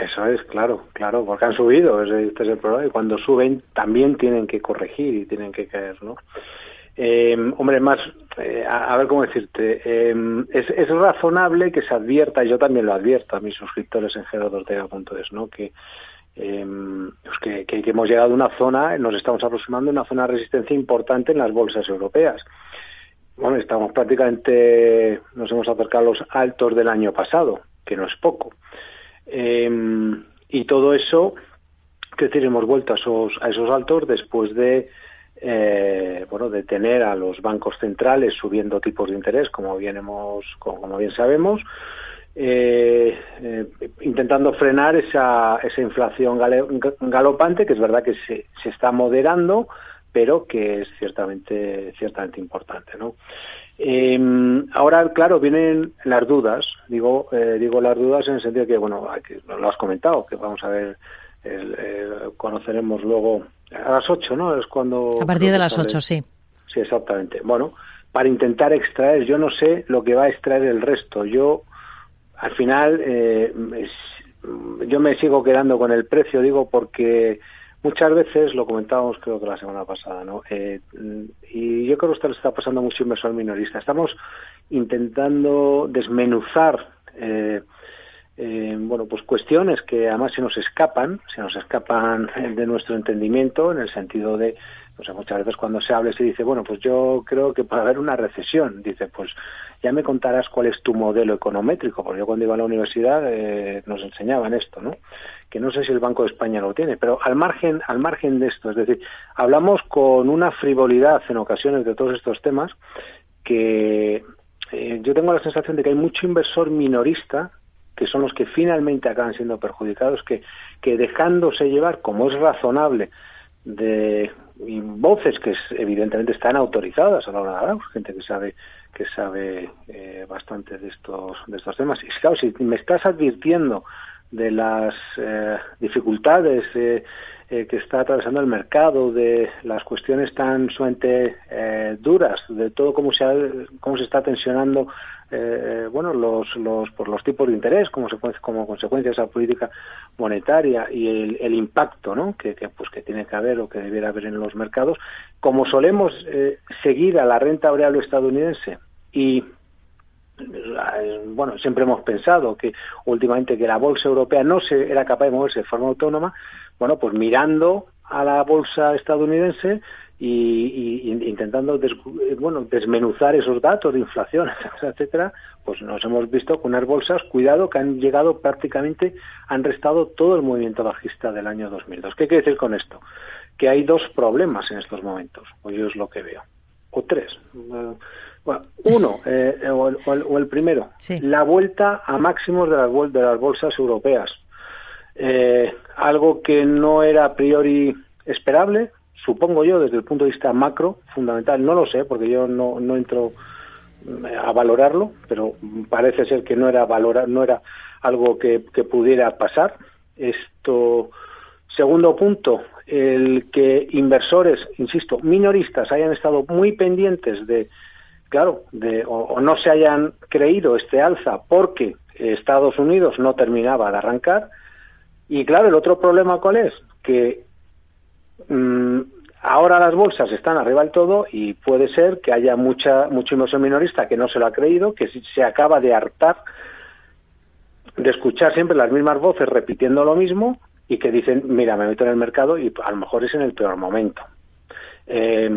Eso es, claro, claro, porque han subido, este es el problema, y cuando suben también tienen que corregir y tienen que caer, ¿no? Eh, hombre, más, eh, a, ver cómo decirte, eh, es, razonable que se advierta, y yo también lo advierto a mis suscriptores en gerodortega.es, ¿no? Que, pues que, que, hemos llegado a una zona, nos estamos aproximando a una zona de resistencia importante en las bolsas europeas. Bueno, estamos prácticamente, nos hemos acercado a los altos del año pasado, que no es poco. Y todo eso, que decir, hemos vuelto a esos, altos después de eh, bueno, de tener a los bancos centrales subiendo tipos de interés, como bien, hemos, como, bien sabemos, eh, eh, intentando frenar esa, esa inflación galopante, que es verdad que se, está moderando, pero que es ciertamente, ciertamente importante. Em, ahora, claro, vienen las dudas. Digo, digo las dudas en el sentido que, bueno, lo has comentado, que vamos a ver, conoceremos luego a las 8, ¿no? Es cuando... A partir de las 8, sí. Sí, exactamente. Bueno, para intentar extraer, yo no sé lo que va a extraer el resto. Yo, al final, eh, yo me sigo quedando con el precio, digo, porque muchas veces, lo comentábamos creo que la semana pasada, ¿no? Eh, yo creo que esto le está pasando mucho inversor minorista. Estamos intentando desmenuzar... Eh, eh, bueno, pues cuestiones que además se nos escapan, se nos escapan de nuestro entendimiento en el sentido de, o sea, muchas veces cuando se habla se dice, bueno, pues yo creo que puede haber una recesión. Dice, pues ya me contarás cuál es tu modelo econométrico, porque yo cuando iba a la universidad eh, nos enseñaban esto, ¿no? Que no sé si el Banco de España lo tiene, pero al margen, al margen de esto, es decir, hablamos con una frivolidad en ocasiones de todos estos temas que eh, yo tengo la sensación de que hay mucho inversor minorista que son los que finalmente acaban siendo perjudicados, que, que dejándose llevar, como es razonable, de voces que evidentemente están autorizadas a la hora de hablar, gente que sabe que sabe eh, bastante de estos de estos temas. Y claro, si me estás advirtiendo de las eh, dificultades eh, eh, que está atravesando el mercado, de las cuestiones tan sumamente eh, duras, de todo cómo se, cómo se está tensionando eh, bueno, los, los, por los tipos de interés como, como consecuencia de esa política monetaria y el, el impacto ¿no? que, que, pues, que tiene que haber o que debiera haber en los mercados, como solemos seguir a la renta variable estadounidense y bueno, siempre hemos pensado que últimamente que la bolsa europea no se era capaz de moverse de forma autónoma, bueno, pues mirando a la bolsa estadounidense y, intentando bueno, desmenuzar esos datos de inflación, etcétera, pues nos hemos visto con unas bolsas, cuidado, que han llegado prácticamente, han restado todo el movimiento bajista del año 2002. ¿Qué quiere decir con esto? Que hay dos problemas en estos momentos, o yo es lo que veo, o tres. Uno, eh, o, el, primero, la vuelta a máximos de las, de las bolsas europeas. Eh, algo que no era a priori esperable, supongo yo, desde el punto de vista macro, fundamental, no lo sé, porque yo no, no entro eh, a valorarlo, pero parece ser que no era valorar, no era algo que, que pudiera pasar. Esto, segundo punto, el que inversores, insisto, minoristas hayan estado muy pendientes de claro, de, o, no se hayan creído este alza porque Estados Unidos no terminaba de arrancar. Y claro, el otro problema cuál es? Que mm, ahora las bolsas están arriba del todo y puede ser que haya mucha, mucho minorista que no se lo ha creído, que se acaba de hartar de escuchar siempre las mismas voces repitiendo lo mismo y que dicen, mira, me meto en el mercado y a lo mejor es en el peor momento. Eh,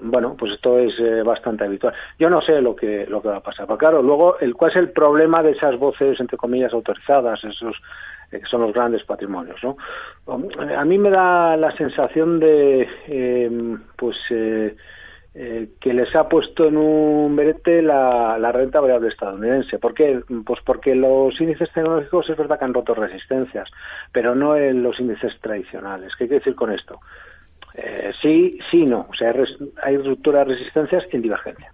bueno, pues esto es eh, bastante habitual. Yo no sé lo que lo que va a pasar, pero claro, luego el cuál es el problema de esas voces entre comillas autorizadas, esos eh, que son los grandes patrimonios, ¿no? A mí me da la sensación de em, pues eh, que les ha puesto en un verete la, la, renta variable estadounidense. ¿Por qué? Pues porque los índices tecnológicos es verdad que han roto resistencias, pero no en los índices tradicionales. ¿Qué quiere decir con esto? Eh, sí, sí, no. O sea, hay ruptura de resistencias en divergencia.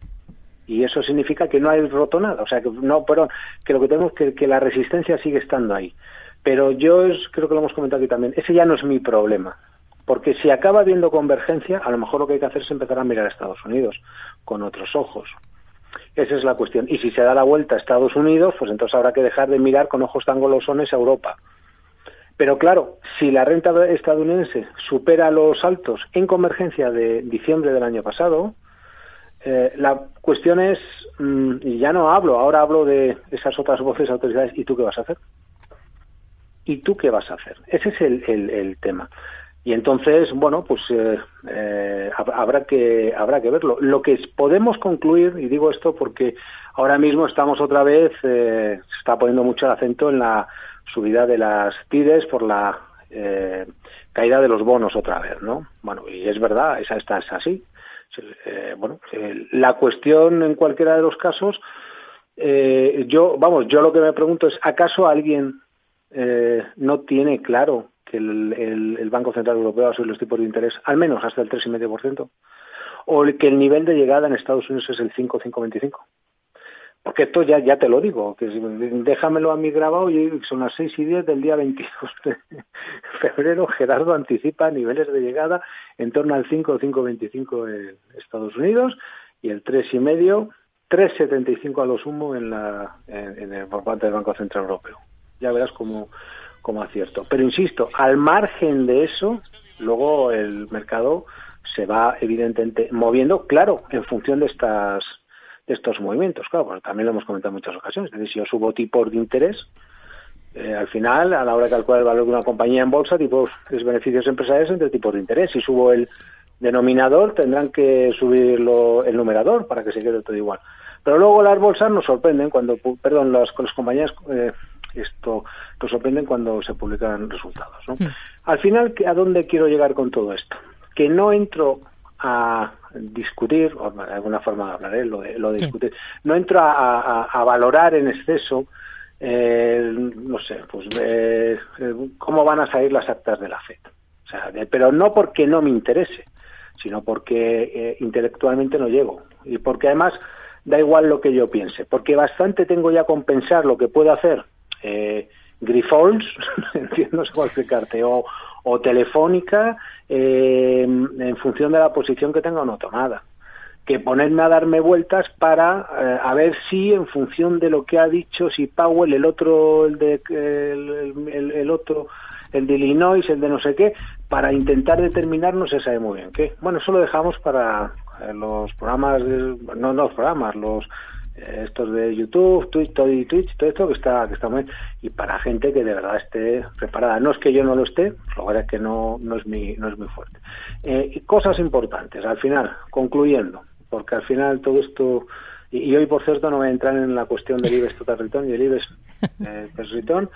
Y eso significa que no hay roto nada. O sea, que no, perdón, que lo que tenemos que que la resistencia sigue estando ahí. Pero yo es, creo que lo hemos comentado aquí también, ese ya no es mi problema. Porque si acaba habiendo convergencia, a lo mejor lo que hay que hacer es empezar a mirar a Estados Unidos con otros ojos. Esa es la cuestión. Y si se da la vuelta a Estados Unidos, pues entonces habrá que dejar de mirar con ojos tan golosones a Europa. Pero claro, si la renta estadounidense supera los altos en convergencia de diciembre del año pasado, eh, la cuestión es, mm, y ya no hablo, ahora hablo de esas otras voces autoridades, ¿y tú qué vas a hacer? ¿Y tú qué vas a hacer? Ese es el, el, tema. Y entonces, bueno, pues eh, eh, habrá que habrá que verlo. Lo que podemos concluir, y digo esto porque ahora mismo estamos otra vez, se está poniendo mucho el acento en la subida de las TIDES por la caída de los bonos otra vez, ¿no? Bueno, y es verdad, esa está es así. Eh, bueno, eh, la cuestión en cualquiera de los casos, eh, yo, vamos, yo lo que me pregunto es, ¿acaso alguien no tiene claro que el, Banco Central Europeo va a subir los tipos de interés al menos hasta el 3,5%? ¿O que el nivel de llegada en Estados Unidos es el 5,525%? Porque esto ya, ya te lo digo, que déjamelo a mí grabado son las 6 y 10 del día 22 de febrero. Gerardo anticipa niveles de llegada en torno al 5 o 5,25 en Estados Unidos y el 3,5, 3,75 a lo sumo en la, en, el, por parte del Banco Central Europeo. Ya verás como, como acierto. Pero insisto, al margen de eso, luego el mercado se va evidentemente moviendo, claro, en función de estas de estos movimientos. Claro, porque también lo hemos comentado en muchas ocasiones. Es decir, si yo subo tipos de interés, eh, al final, a la hora de calcular el valor de una compañía en bolsa, tipos es beneficios empresariales entre tipos de interés. Si subo el denominador, tendrán que subir el numerador para que se quede todo igual. Pero luego las bolsas nos sorprenden cuando, perdón, las, las compañías eh, esto nos sorprenden cuando se publican resultados. ¿no? Al final, ¿a dónde quiero llegar con todo esto? Que no entro a discutir, o de alguna forma hablaré lo de, lo de discutir, no entro a, valorar en exceso, eh, no sé, pues eh, cómo van a salir las actas de la FED. O sea, pero no porque no me interese, sino porque eh, intelectualmente no llego. Y porque además da igual lo que yo piense, porque bastante tengo ya con pensar lo que puedo hacer eh, Grifols, entiendo, no sé cómo explicarte, o, o Telefónica, eh, en función de la posición que tenga o no tomada. Que ponerme a darme vueltas para eh, a ver si, en función de lo que ha dicho, si Powell, el otro, el de el, el, otro, el de Illinois, el de no sé qué, para intentar determinar no se sabe muy bien qué. Bueno, eso lo dejamos para eh, los programas, no los programas, los estos de YouTube, Twitch, todo, y Twitch, todo esto que está, que está muy y para gente que de verdad esté preparada. No es que yo no lo esté, lo verdad es que no, no es mi, no es muy fuerte. Eh, cosas importantes, al final, concluyendo, porque al final todo esto, y, hoy por cierto no voy a entrar en la cuestión del IBEX Total Return y el IBEX eh, Return.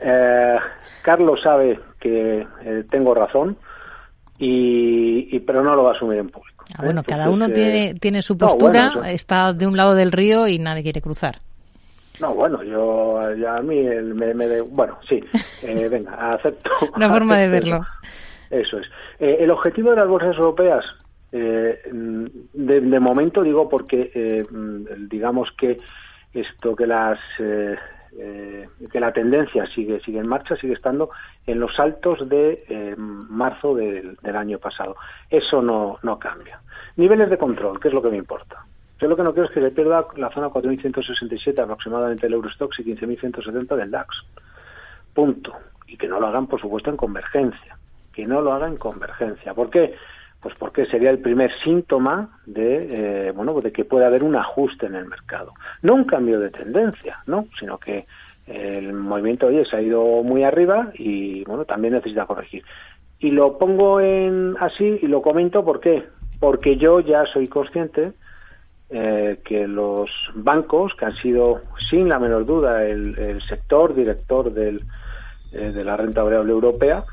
Eh, Carlos sabe que eh, tengo razón, y, y, pero no lo va a asumir en público. Ah, bueno, cada uno tiene, tiene su postura, está de un lado del río y nadie quiere cruzar. No, bueno, yo ya a mí me, me bueno, sí, eh, venga, acepto. Una forma de verlo. Eso es. Eh, el objetivo de las bolsas europeas, eh, de, de, momento digo porque digamos que esto que las eh, que la tendencia sigue, sigue en marcha, sigue estando en los altos de eh, marzo del, año pasado. Eso no, no cambia. Niveles de control, ¿qué es lo que me importa? Yo lo que no quiero es que se pierda la zona 4.167 aproximadamente el Eurostox y 15.170 del DAX. Punto. Y que no lo hagan, por supuesto, en convergencia. Que no lo hagan en convergencia. ¿Por qué? Pues porque sería el primer síntoma de, eh, bueno, de que puede haber un ajuste en el mercado. No un cambio de tendencia, ¿no? Sino que el movimiento hoy se ha ido muy arriba y, bueno, también necesita corregir. Y lo pongo en así y lo comento ¿por qué? Porque yo ya soy consciente eh, que los bancos, que han sido sin la menor duda el, sector director del, eh, de la renta variable europea,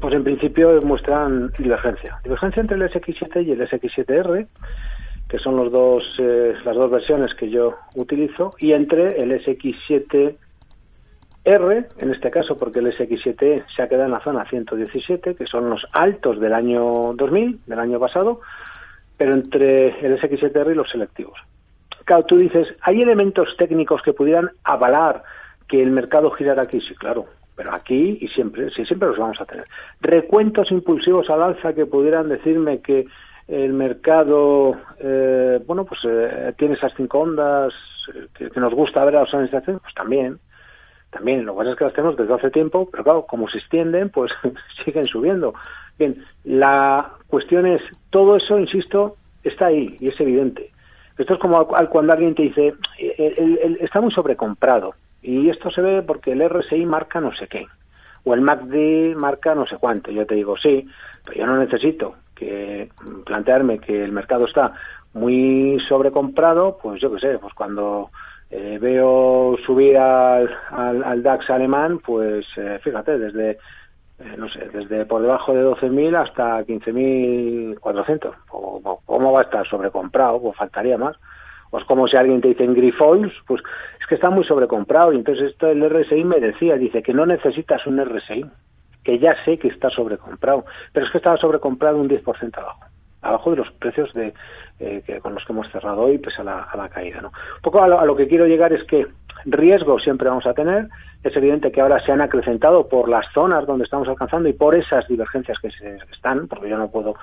pues en principio muestran divergencia. Divergencia entre el SX7 y el SX7R, que son los dos, eh, las dos versiones que yo utilizo, y entre el SX7R, en este caso porque el SX7 se ha quedado en la zona 117, que son los altos del año 2000, del año pasado, pero entre el SX7R y los selectivos. Claro, tú dices, ¿hay elementos técnicos que pudieran avalar que el mercado girara aquí? Sí, claro, pero aquí y siempre, sí, siempre los vamos a tener. Recuentos impulsivos al alza que pudieran decirme que el mercado, eh, bueno, pues eh, tiene esas cinco ondas eh, que, nos gusta ver a las organizaciones, pues también. También lo pasa es que las tenemos desde hace tiempo, pero claro, como se extienden, pues siguen subiendo. Bien, la cuestión es, todo eso, insisto, está ahí y es evidente. Esto es como cuando alguien te dice, está muy sobrecomprado. Y esto se ve porque el RSI marca no sé qué. O el MACD marca no sé cuánto. Yo te digo, sí, pero yo no necesito que plantearme que el mercado está muy sobrecomprado, pues yo qué sé, pues cuando eh, veo subir al, al, DAX alemán, pues eh, fíjate, desde eh, no sé, desde por debajo de 12.000 hasta 15.400. ¿Cómo va a estar sobrecomprado? Pues faltaría más. O es como si alguien te dice en Grifols, pues es que está muy sobrecomprado. Y entonces esto el RSI me decía, dice que no necesitas un RSI, que ya sé que está sobrecomprado, pero es que estaba sobrecomprado un 10% abajo abajo de los precios de, eh, que, con los que hemos cerrado hoy, pese a la, a la caída. ¿no? Un poco a lo, a lo, que quiero llegar es que riesgo siempre vamos a tener. Es evidente que ahora se han acrecentado por las zonas donde estamos alcanzando y por esas divergencias que se están, porque yo no puedo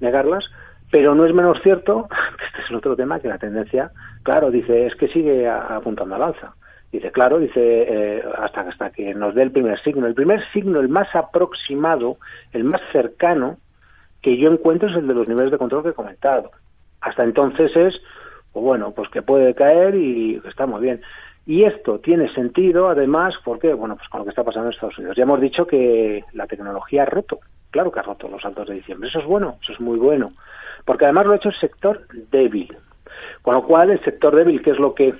negarlas, pero no es menos cierto, que este es otro tema, que la tendencia, claro, dice, es que sigue apuntando al alza. Dice, claro, dice, eh, hasta, hasta que nos dé el primer signo. El primer signo, el más aproximado, el más cercano, que yo encuentro es el de los niveles de control que he comentado. Hasta entonces es, pues bueno, pues que puede caer y está muy bien. Y esto tiene sentido, además, porque, bueno, pues con lo que está pasando en Estados Unidos. Ya hemos dicho que la tecnología ha roto, claro que ha roto los saltos de diciembre. Eso es bueno, eso es muy bueno. Porque además lo ha hecho el sector débil. Con lo cual, el sector débil, que es lo que,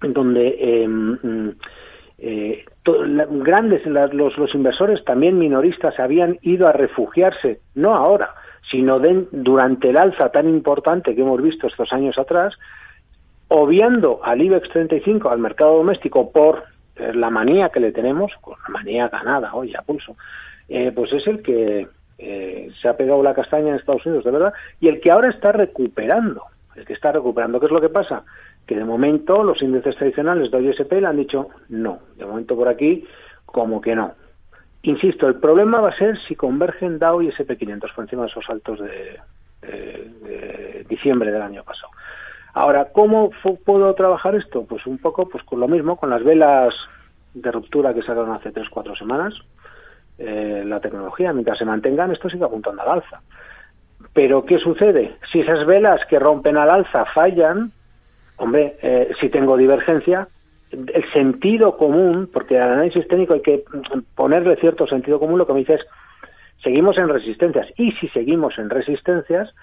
donde eh, eh, grandes, los, los inversores también minoristas habían ido a refugiarse, no ahora, sino durante el alza tan importante que hemos visto estos años atrás, obviando al IBEX 35, al mercado doméstico, por eh, la manía que le tenemos, con la manía ganada hoy a pulso, eh, pues es el que eh, se ha pegado la castaña en Estados Unidos, de verdad, y el que ahora está recuperando, el que está recuperando. ¿Qué es lo que pasa? Que de momento los índices tradicionales de OSP le han dicho no, de momento por aquí como que no. Insisto, el problema va a ser si convergen Dow y SP500 por encima de esos altos de, diciembre del año pasado. Ahora, ¿cómo puedo trabajar esto? Pues un poco pues con lo mismo, con las velas de ruptura que sacaron hace 3-4 semanas, eh, la tecnología, mientras se mantengan, esto sigue apuntando al alza. Pero, ¿qué sucede? Si esas velas que rompen al alza fallan, Hombre, eh, si tengo divergencia, el sentido común, porque al análisis técnico hay que ponerle cierto sentido común, lo que me dice es, seguimos en resistencias. Y si seguimos en resistencias,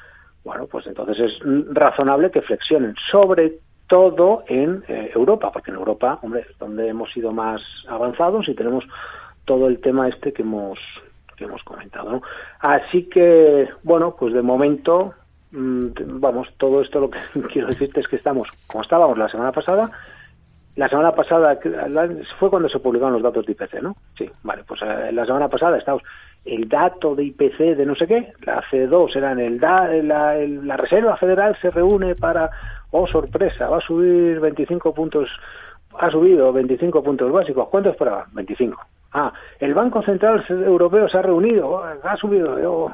bueno, pues entonces es razonable que flexionen, sobre todo en eh, Europa, porque en Europa, hombre, es donde hemos sido más avanzados y tenemos todo el tema este que hemos que hemos comentado. ¿no? Así que, bueno, pues de momento vamos, todo esto lo que quiero decirte es que estamos como estábamos la semana pasada. La semana pasada fue cuando se publicaron los datos de IPC, ¿no? Sí, vale, pues eh, la semana pasada estamos el dato de IPC de no sé qué, la C2 era en el da, la, la Reserva Federal se reúne para, oh sorpresa, va a subir 25 puntos, ha subido 25 puntos básicos, ¿cuánto esperaba? 25. Ah, el Banco Central Europeo se ha reunido, ha subido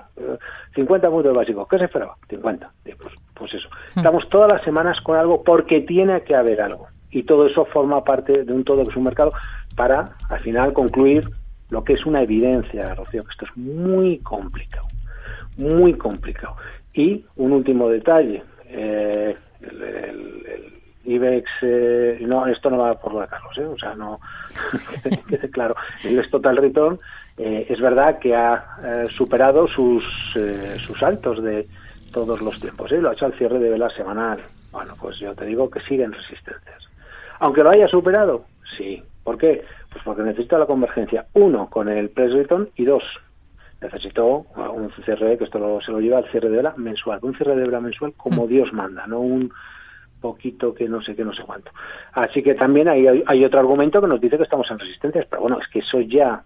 50 puntos básicos. ¿Qué se esperaba? 50. Pues, pues eso. Hmm. Estamos todas las semanas con algo porque tiene que haber algo. Y todo eso forma parte de un todo que es un mercado para, al final, concluir lo que es una evidencia, Rocío, que esto es muy complicado. Muy complicado. Y un último detalle. Eh, el IBEX, eh, no, esto no va por la Carlos, ¿eh? o sea, no, quede claro, el Total Return eh, es verdad que ha eh, superado sus, sus altos de todos los tiempos, lo ha hecho al cierre de vela semanal. Bueno, pues yo te digo que siguen resistencias. Aunque lo haya superado, sí. ¿Por qué? Pues porque necesita la convergencia, uno, con el press return y dos, necesitó un cierre, que esto se lo lleva al cierre de vela mensual, un cierre de vela mensual como mm. Dios manda, no un poquito que no sé qué, no sé cuánto. Así que también hay, hay otro argumento que nos dice que estamos en resistencias, pero bueno, es que eso ya